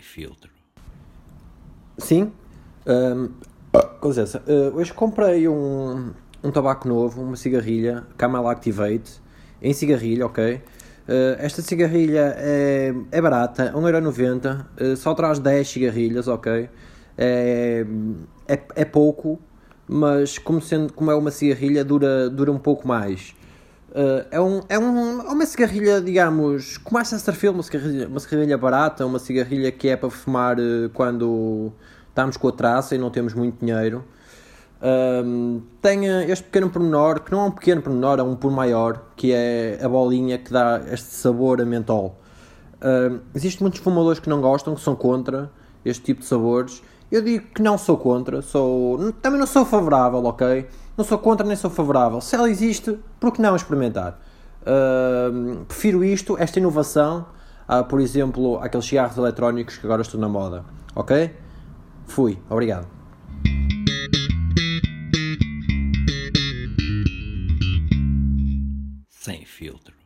filtro. Sim. Um, com licença. Uh, hoje comprei um, um tabaco novo, uma cigarrilha, Camel Activate, em cigarrilha, ok? Uh, esta cigarrilha é, é barata, 1,90€, uh, só traz 10 cigarrilhas, ok? É, é, é pouco, mas como, sendo, como é uma cigarrilha, dura, dura um pouco mais. Uh, é, um, é, um, é uma cigarrilha, digamos, como a Chesterfield, uma cigarrilha, uma cigarrilha barata, uma cigarrilha que é para fumar uh, quando estamos com a traça e não temos muito dinheiro. Um, tem este pequeno pormenor, que não é um pequeno pormenor, é um por maior, que é a bolinha que dá este sabor a mentol. Um, Existem muitos fumadores que não gostam, que são contra este tipo de sabores. Eu digo que não sou contra, sou, também não sou favorável, ok? Não sou contra nem sou favorável. Se ela existe, por que não experimentar? Uh, prefiro isto, esta inovação, a, por exemplo, aqueles cigarros eletrónicos que agora estão na moda. Ok? Fui. Obrigado. Sem filtro.